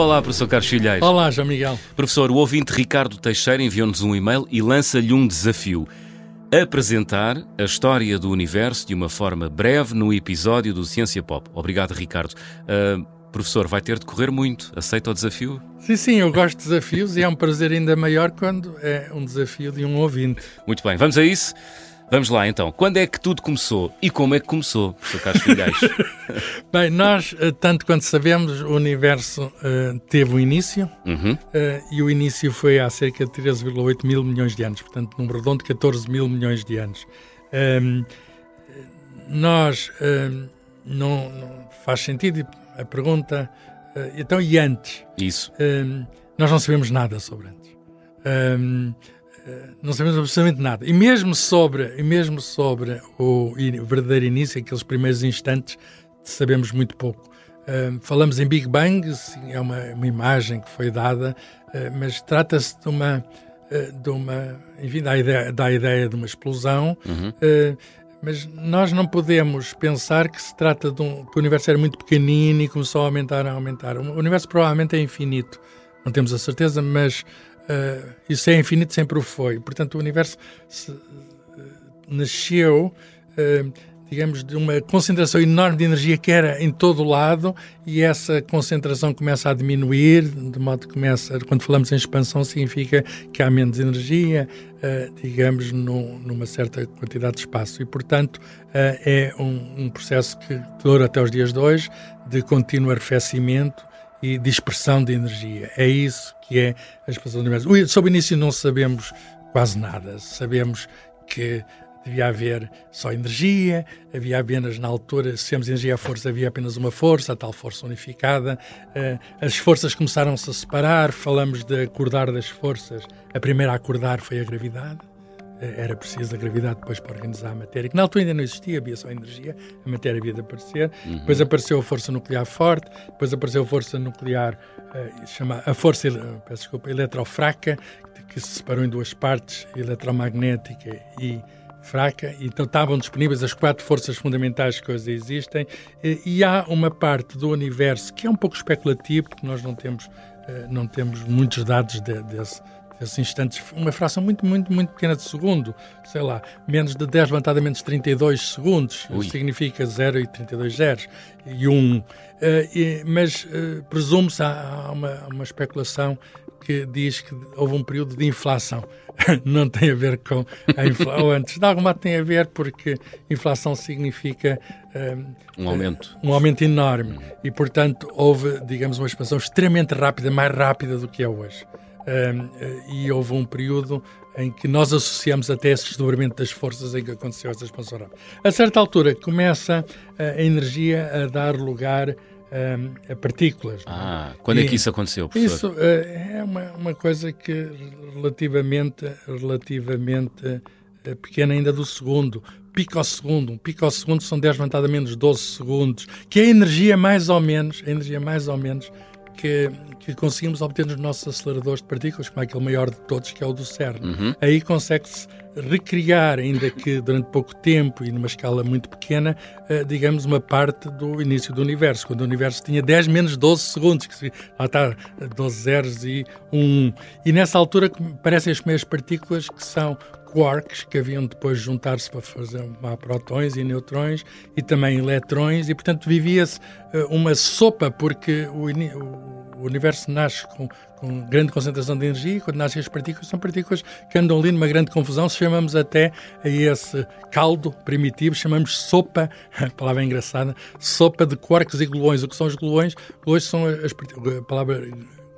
Olá, professor Carlos Filhais. Olá, João Miguel. Professor, o ouvinte Ricardo Teixeira enviou-nos um e-mail e lança-lhe um desafio. Apresentar a história do universo de uma forma breve no episódio do Ciência Pop. Obrigado, Ricardo. Uh, professor, vai ter de correr muito. Aceita o desafio? Sim, sim, eu gosto de desafios e é um prazer ainda maior quando é um desafio de um ouvinte. Muito bem, vamos a isso? Vamos lá então. Quando é que tudo começou e como é que começou, professor Carlos Filhais? Bem, nós, eh, tanto quanto sabemos, o universo uh, teve um início uhum. uh, e o início foi há cerca de 13,8 mil milhões de anos, portanto, num redondo de 14 mil milhões de anos. Um, ehm, nós, um, não, não, faz sentido a pergunta, uh, então e antes? Isso. Um, ehm, nós não sabemos nada sobre antes. Um, não sabemos absolutamente nada. E mesmo sobre, e mesmo sobre o verdadeiro início, aqueles primeiros instantes, sabemos muito pouco. Uh, falamos em Big Bang, sim, é uma, uma, imagem que foi dada, uh, mas trata-se de uma, de uma, enfim, da ideia, da ideia de uma explosão. Uhum. mas nós não podemos pensar que se trata de um que o universo era muito pequenino e começou a aumentar, a aumentar. O universo provavelmente é infinito, não temos a certeza, mas Uh, isso é infinito, sempre o foi. Portanto, o universo se, uh, nasceu, uh, digamos, de uma concentração enorme de energia que era em todo o lado e essa concentração começa a diminuir, de modo que começa, quando falamos em expansão, significa que há menos energia, digamos, no, numa certa quantidade de espaço. E, portanto, é um, um processo que dura até os dias de hoje, de contínuo arrefecimento e dispersão de energia. É isso que é a expansão do universo. Sobre o início não sabemos quase nada. Sabemos que devia haver só energia, havia apenas na altura, se temos energia a força, havia apenas uma força, a tal força unificada. Eh, as forças começaram-se a separar, falamos de acordar das forças. A primeira a acordar foi a gravidade. Eh, era preciso a gravidade depois para organizar a matéria, que na altura ainda não existia, havia só energia, a matéria havia de aparecer. Uhum. Depois apareceu a força nuclear forte, depois apareceu a força nuclear, uh, chama, a força peço desculpa, eletrofraca, que se separou em duas partes, eletromagnética e fraca, então estavam disponíveis as quatro forças fundamentais que hoje existem, e, há uma parte do universo que é um pouco especulativo, porque nós não temos, uh, não temos muitos dados de, desse esses instantes, uma fração muito, muito, muito pequena de segundo, sei lá, menos de 10 levantado menos 32 segundos, Ui. significa 0 e 32 zeros e 1. Um. Uh, e, mas uh, presume-se, há, há uma, uma especulação que diz que houve um período de inflação. Não tem a ver com a inflação, antes de alguma tem a ver porque inflação significa um, um aumento. Um aumento enorme. Hum. E, portanto, houve, digamos, uma expansão extremamente rápida, mais rápida do que é hoje. E houve um período em que nós associamos até esse desdobramento das forças em que aconteceu essa expansão rápida. A certa altura começa eh, a energia a dar lugar a partículas. É? Ah, quando e é que isso aconteceu, professor? Isso eh, é uma, uma coisa que relativamente, relativamente pequena ainda do segundo. Pico ao segundo. Um pico ao segundo são 10 levantado a menos 12 segundos, que é a energia mais ou menos, a energia mais ou menos que, que conseguimos obter nos nossos aceleradores de partículas, como é aquele maior de todos, que é o do CERN. Uhum. Aí consegue-se recriar, ainda que durante pouco tempo e numa escala muito pequena, uh, digamos, uma parte do início do universo, quando o universo tinha 10 menos 12 segundos, que lá está, 12 zeros e 1. E nessa altura aparecem as primeiras partículas que são quarks que haviam depois de juntar-se para fazer protões e neutrões e também eletrões e portanto vivia-se uh, uma sopa porque o, o universo nasce com, com, grande concentração de energia e quando nascem as partículas são partículas que andam ali numa grande confusão chamamos até a esse caldo primitivo chamamos sopa palavra é engraçada sopa de quarks e gluões. O que são os gluões? Hoje são as a palavra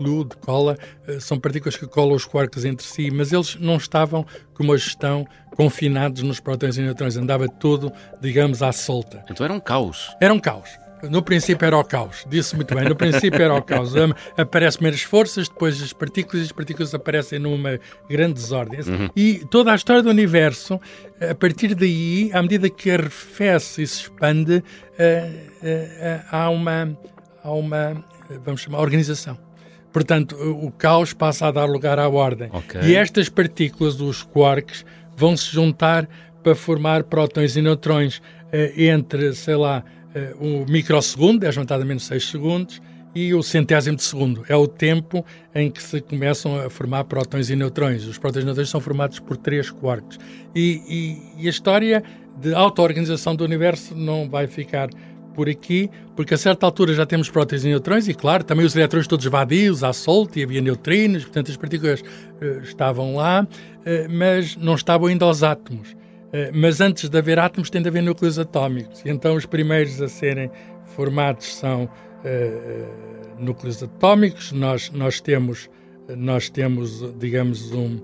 glue, de cola, eh, são partículas que colam os quarks entre si, mas eles não estavam como hoje estão confinados nos prótons e neutrões, andava tudo, digamos, à solta. Então era um caos. Era um caos. No princípio era o caos, disse muito bem. No princípio era o caos. Aparecem primeiro as forças, depois as partículas, e as partículas aparecem numa grande desordem. Uhum. E toda a história do universo, a partir daí, à medida que arrefece e se expande, uh, uh, há uma, há uma, vamos chamar, organização. Portanto, o caos passa a dar lugar à ordem. Okay. E estas partículas, os quarks, vão se juntar para formar prótons e neutrões eh, entre, sei lá, eh, um microsegundo, 10 levantado a menos 6 segundos, e o centésimo de segundo. É o tempo em que se começam a formar prótons e neutrões. Os prótons e neutrões são formados por três quarks. E, e, e a história de auto-organização do universo não vai ficar por aqui, porque a certa altura já temos prótons e neutrões, e claro, também os elétrons todos vadios, à solta, e havia neutrinos, portanto as partículas uh, estavam lá, uh, mas não estavam ainda aos átomos. Uh, mas antes de haver átomos tem de haver núcleos atómicos, e então os primeiros a serem formados são núcleos atómicos. Nós, nós, temos, nós temos, digamos, um,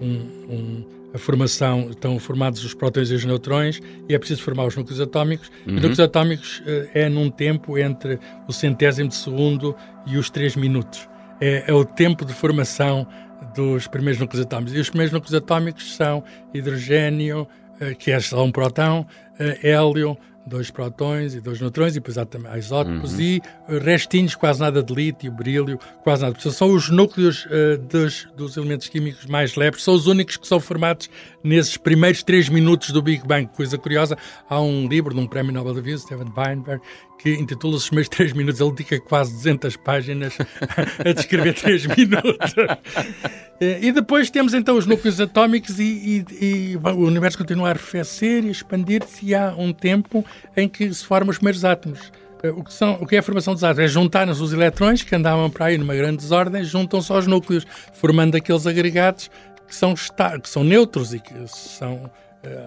um, um a formação, estão formados os prótons e os neutrões e é preciso formar os núcleos atómicos. Uhum. Os núcleos atómicos uh, é num tempo entre o centésimo de segundo e os três minutos. É, é, o tempo de formação dos primeiros núcleos atómicos. E os primeiros núcleos atómicos são hidrogênio, uh, que é só um próton, uh, hélio, dois protões e dois neutrões, e depois há também isótopos uhum. e restinhos, quase nada de lítio, brílio, quase nada. Portanto, são os núcleos uh, dos, dos, elementos químicos mais leves, são os únicos que são formados nesses primeiros três minutos do Big Bang. Coisa curiosa, há um livro de um prémio Nobel da Vida, Steven Weinberg, que intitula-se Os Primeiros Três Minutos. Ele dedica quase 200 páginas a descrever três minutos. Eh, e depois temos então os núcleos atómicos e, e, e o universo continua a arrefecer e expandir-se e há um tempo em que se formam os primeiros átomos. Eh, o que, são, o que é a formação dos átomos? É juntar-nos os elétrons que andavam para aí numa grande desordem, juntam-se aos núcleos, formando aqueles agregados que são, que são neutros e que são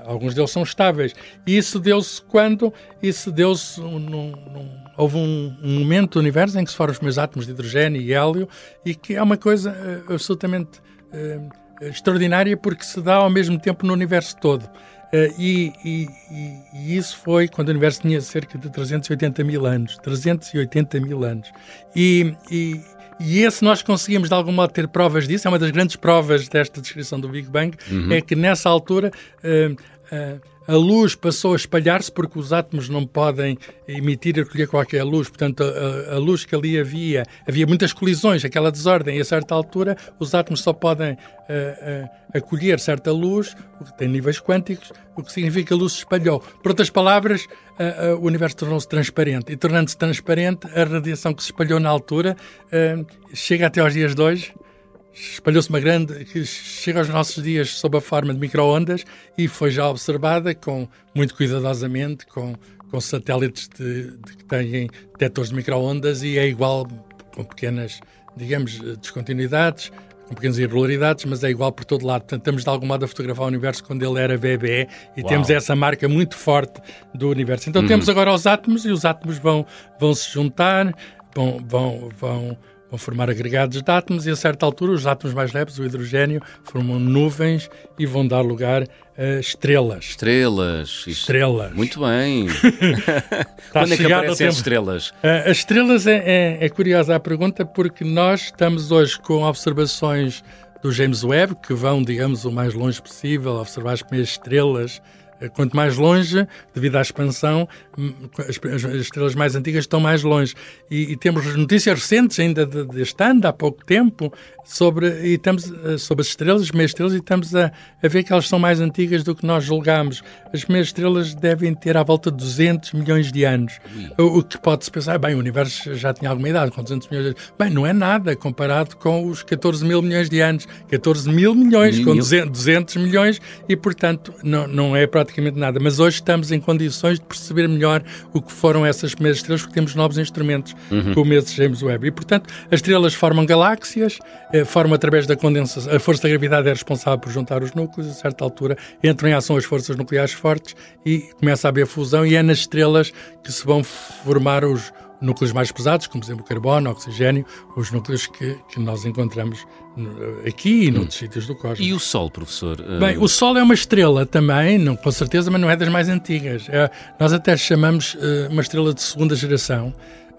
alguns deles são estáveis. E isso deu-se quando? Isso deu-se num, num, houve um, um, momento do universo em que se formam os átomos de hidrogênio e hélio e que é uma coisa uh, absolutamente uh, extraordinária porque se dá ao mesmo tempo no universo todo. E, e, e, isso foi quando o universo tinha cerca de 380 mil anos. 380 mil anos. E, e, e esse nós conseguimos de algum modo ter provas disso, é uma das grandes provas desta descrição do Big Bang, uhum. é que nessa altura uh, a luz passou a espalhar-se porque os átomos não podem emitir e recolher qualquer luz. Portanto, a, a, luz que ali havia, havia muitas colisões, aquela desordem, e a certa altura os átomos só podem uh, uh, acolher certa luz, que tem níveis quânticos, o que significa que a luz se espalhou. Por outras palavras, o universo tornou-se transparente. E tornando-se transparente, a radiação que se espalhou na altura chega até aos dias de hoje espalhou-se uma grande, que chega aos nossos dias sob a forma de microondas e foi já observada com muito cuidadosamente, com, com satélites de, de que têm detectores de microondas e é igual com pequenas, digamos, descontinuidades, com pequenas irregularidades, mas é igual por todo lado. Portanto, estamos de algum modo a fotografar o universo quando ele era bebê e Uau. temos essa marca muito forte do universo. Então, uhum. temos agora os átomos e os átomos vão, vão se juntar, vão, vão, vão vão formar agregados de átomos e a certa altura os átomos mais leves, o hidrogênio, formam nuvens e vão dar lugar a estrelas. Estrelas. Estrelas. Muito bem. Quando é que aparecem as estrelas? Uh, as estrelas é, é, é curiosa a pergunta porque nós estamos hoje com observações do James Webb que vão, digamos, o mais longe possível, observar as primeiras estrelas quanto mais longe, devido à expansão, hum, as, estrelas mais antigas estão mais longe. E, e temos notícias recentes, ainda deste ano, há pouco tempo, sobre, e estamos, eh, sobre as estrelas, as meias estrelas, e estamos a, a, ver que elas são mais antigas do que nós julgamos. As meias estrelas devem ter à volta de 200 milhões de anos. O, o, que pode-se pensar, bem, o universo já tinha alguma idade, com 200 milhões de anos. Bem, não é nada comparado com os 14 mil milhões de anos. 14 mil milhões, mil. com 200, 200 milhões, e portanto não, não é praticamente praticamente nada, mas hoje estamos em condições de perceber melhor o que foram essas primeiras estrelas, porque temos novos instrumentos, uhum. como esse James Webb. E, portanto, as estrelas formam galáxias, eh, formam através da condensação. A força da gravidade é responsável por juntar os núcleos, a certa altura entram em ação as forças nucleares fortes e começa a haver fusão, e é nas estrelas que se vão formar os núcleos mais pesados, como por exemplo o carbono, o oxigênio, os núcleos que, que nós encontramos aqui e hum. noutros sítios do cosmos. E o Sol, professor? Bem, o Sol é uma estrela também, não, com certeza, mas não é das mais antigas. É, nós até chamamos uh, uma estrela de segunda geração.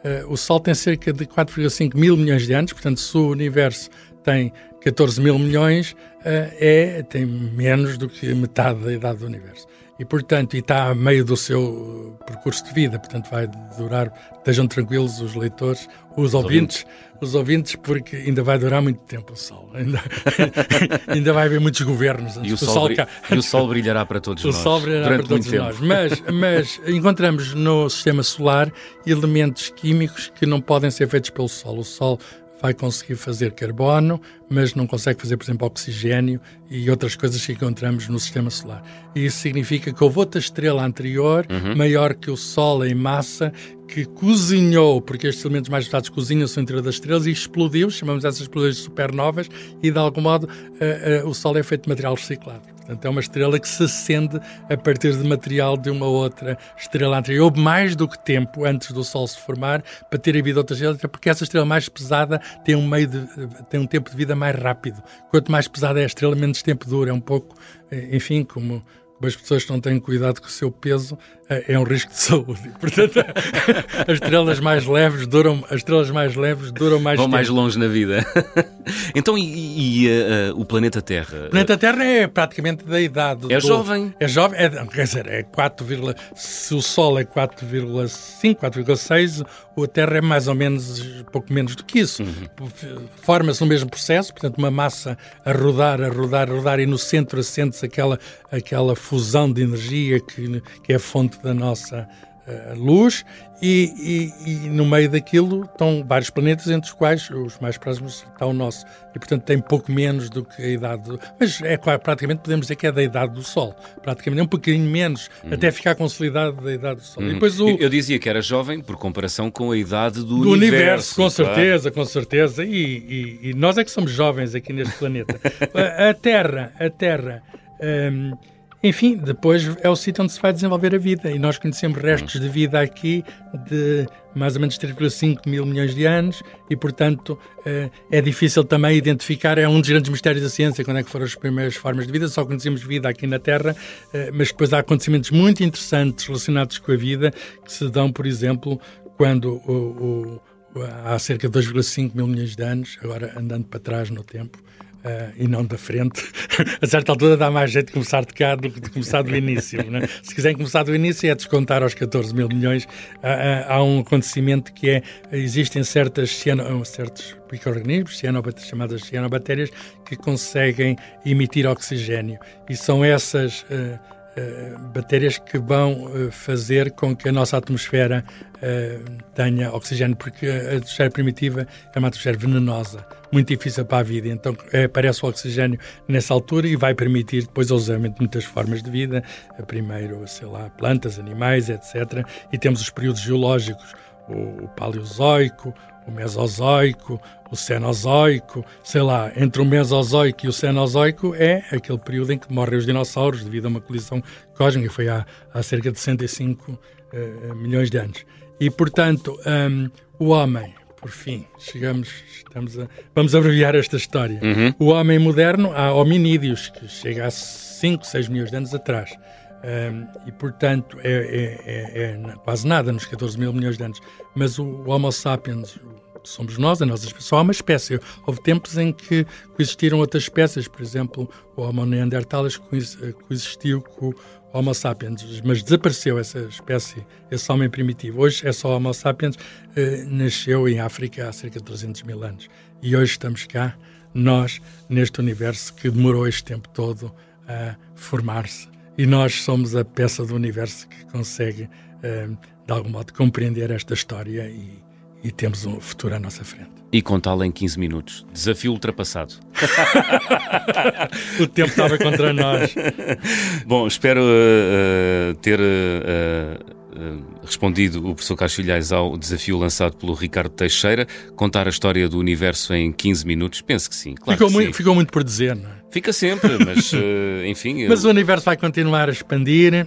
Uh, o Sol tem cerca de 4,5 mil milhões de anos, portanto, se o universo tem 14 mil milhões uh, é, tem menos do que metade da idade do universo. E, portanto, e está a meio do seu percurso de vida, portanto, vai durar, estejam tranquilos os leitores, os, os ouvintes, ouvintes, os ouvintes, porque ainda vai durar muito tempo o Sol. Ainda, ainda vai haver muitos governos antes e o Sol, sol cá, e o Sol brilhará para todos o nós. O Sol brilhará para todos nós. Mas, mas encontramos no sistema solar elementos químicos que não podem ser feitos pelo Sol. O Sol vai conseguir fazer carbono, mas não consegue fazer, por exemplo, oxigênio e outras coisas que encontramos no sistema solar. E isso significa que houve outra estrela anterior, uhum. maior que o Sol em massa, que cozinhou, porque estes elementos mais pesados cozinham-se interior das estrelas e explodiu, chamamos essas explosões de supernovas, e de algum modo uh, uh, o Sol é feito de material reciclado. Portanto, é uma estrela que se acende a partir de material de uma outra estrela anterior. Houve mais do que tempo antes do Sol se formar para ter havido outra estrela, porque essa estrela mais pesada tem um, meio de, tem um tempo de vida mais rápido. Quanto mais pesada é a estrela, menos tempo dura. É um pouco, eh, enfim, como as pessoas que não têm cuidado com o seu peso é, é um risco de saúde. Portanto, as estrelas mais leves duram, as estrelas mais leves duram mais Vão tempo. mais longe na vida. então, e, e uh, o planeta Terra? O planeta Terra é praticamente da idade. É do, jovem. É jovem, é, quer dizer, é 4, se o Sol é 4,5, 4,6, a Terra é mais ou menos pouco menos do que isso. Uhum. Forma-se no mesmo processo, portanto, uma massa a rodar, a rodar, a rodar, e no centro assente-se aquela, aquela fusão de energia que, que é a fonte da nossa uh, luz e, e, e, no meio daquilo estão vários planetas, entre os quais os mais próximos está o nosso. E, portanto, tem pouco menos do que a idade. Do... Mas é praticamente, podemos dizer que é da idade do Sol. Praticamente é um bocadinho menos, uhum. até ficar consolidado da idade do Sol. Uhum. E depois o... Eu dizia que era jovem por comparação com a idade do, do universo. universo com claro. certeza, com certeza. E, e, nós é que somos jovens aqui neste planeta. a, a Terra, a Terra. Um, enfim, depois é o sítio onde se vai desenvolver a vida. E nós conhecemos restos de vida aqui de mais ou menos 3,5 mil milhões de anos. E, portanto, eh, é difícil também identificar, é um dos grandes mistérios da ciência, quando é que foram as primeiras formas de vida, só conhecemos vida aqui na Terra, eh, mas depois há acontecimentos muito interessantes relacionados com a vida que se dão, por exemplo, quando o, o, há cerca de 2,5 mil milhões de anos, agora andando para trás no tempo, Uh, e não da frente. a certa altura dá mais jeito de começar de cá do que de começar do início. Né? Se quiserem começar do início é descontar aos 14 mil milhões. Uh, há um acontecimento que é, existem certas ciano, certos micro-organismos, chamadas cianobactérias, que conseguem emitir oxigênio. E são essas Uh, bactérias que vão uh, fazer com que a nossa atmosfera uh, tenha oxigênio, porque a atmosfera primitiva é uma atmosfera venenosa, muito difícil para a vida. Então aparece o oxigênio nessa altura e vai permitir depois o usamento de muitas formas de vida, primeiro, sei lá, plantas, animais, etc. E temos os períodos geológicos, o, paleozoico, o mesozoico, o cenozoico, sei lá, entre o mesozoico e o cenozoico é aquele período em que morrem os dinossauros devido a uma colisão cósmica, foi há, há cerca de 65 uh, eh, milhões de anos. E, portanto, um, o homem, por fim, chegamos, estamos a, vamos abreviar esta história. Uhum. O homem moderno, há hominídeos, que chega a 5, 6 milhões de anos atrás. E, portanto, é, é, é, é, quase nada nos 14 mil milhões de anos. Mas o Homo sapiens, somos nós, a nossa espécie, só há uma espécie. Houve tempos em que coexistiram outras espécies, por exemplo, o Homo neanderthalis coexistiu com o Homo sapiens, mas desapareceu essa espécie, esse homem primitivo. Hoje é só Homo sapiens, eh, nasceu em África há cerca de 300 mil anos. E hoje estamos cá, nós, neste universo que demorou este tempo todo a formar-se e nós somos a peça do universo que consegue, eh, de algum modo, compreender esta história e, e temos um futuro à nossa frente. E contá-la em 15 minutos. Desafio ultrapassado. o tempo estava contra nós. Bom, espero uh, ter. Uh, respondido o professor Carlos ao desafio lançado pelo Ricardo Teixeira, contar a história do universo em 15 minutos? Penso que sim. Claro ficou, que muito, sim. ficou muito por dizer, não é? Fica sempre, mas uh, enfim. Mas o universo vai continuar a expandir uh,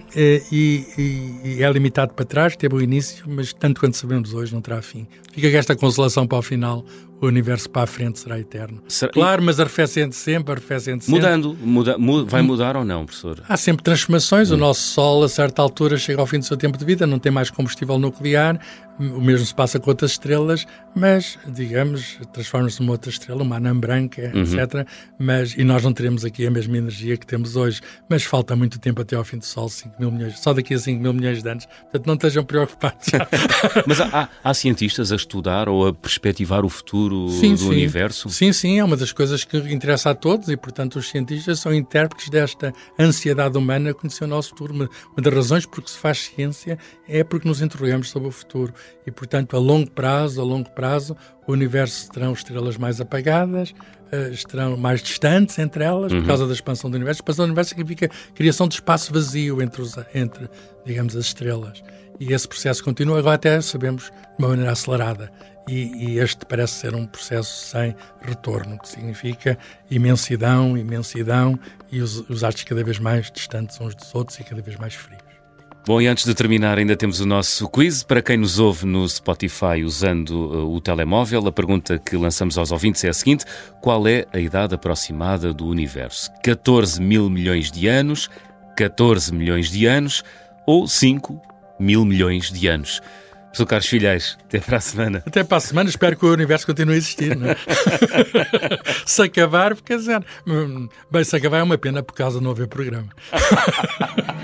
e, e, e, é limitado para trás, teve o início, mas tanto quanto sabemos hoje não terá fim. Fica esta consolação para o final o universo para a frente será eterno. Será... Claro, mas arrefecendo sempre, arrefecendo sempre. Mudando, muda, muda, vai mudar ou não, professor? Há sempre transformações. Hum. O nosso Sol, a certa altura, chega ao fim do seu tempo de vida, não tem mais combustível nuclear. O mesmo se passa com outras estrelas, mas, digamos, transforma-se numa outra estrela, uma anã branca, uhum. etc. Mas, e nós não teremos aqui a mesma energia que temos hoje. Mas falta muito tempo até ao fim do Sol, 5 mil milhões, só daqui a 5 mil milhões de anos. Portanto, não estejam preocupados. mas há, há, cientistas a estudar ou a perspectivar o futuro futuro sim, do sim. universo? Sim, sim, é uma das coisas que interessa a todos e, portanto, os cientistas são intérpretes desta ansiedade humana a conhecer o nosso futuro. Uma, uma das razões por que se faz ciência é porque nos interrogamos sobre o futuro e, portanto, a longo prazo, a longo prazo, o universo terão estrelas mais apagadas, uh, estarão mais distantes entre elas, uhum. por causa da expansão do universo. A expansão do universo significa criação de espaço vazio entre, os, entre digamos, as estrelas. E esse processo continua, agora até sabemos, de uma maneira acelerada. E, e, este parece ser um processo sem retorno, que significa imensidão, imensidão e os, os artes cada vez mais distantes uns dos outros e cada vez mais frios. Bom, e antes de terminar, ainda temos o nosso quiz. Para quem nos ouve no Spotify usando uh, o telemóvel, a pergunta que lançamos aos ouvintes é a seguinte: qual é a idade aproximada do universo? 14 mil milhões de anos, 14 milhões de anos ou 5 mil milhões de anos? Sou Carlos Filhais. Até para a semana. Até para a semana. Espero que o universo continue a existir. Não é? se acabar, dizer. Hum, bem, se acabar é uma pena por causa de não haver programa.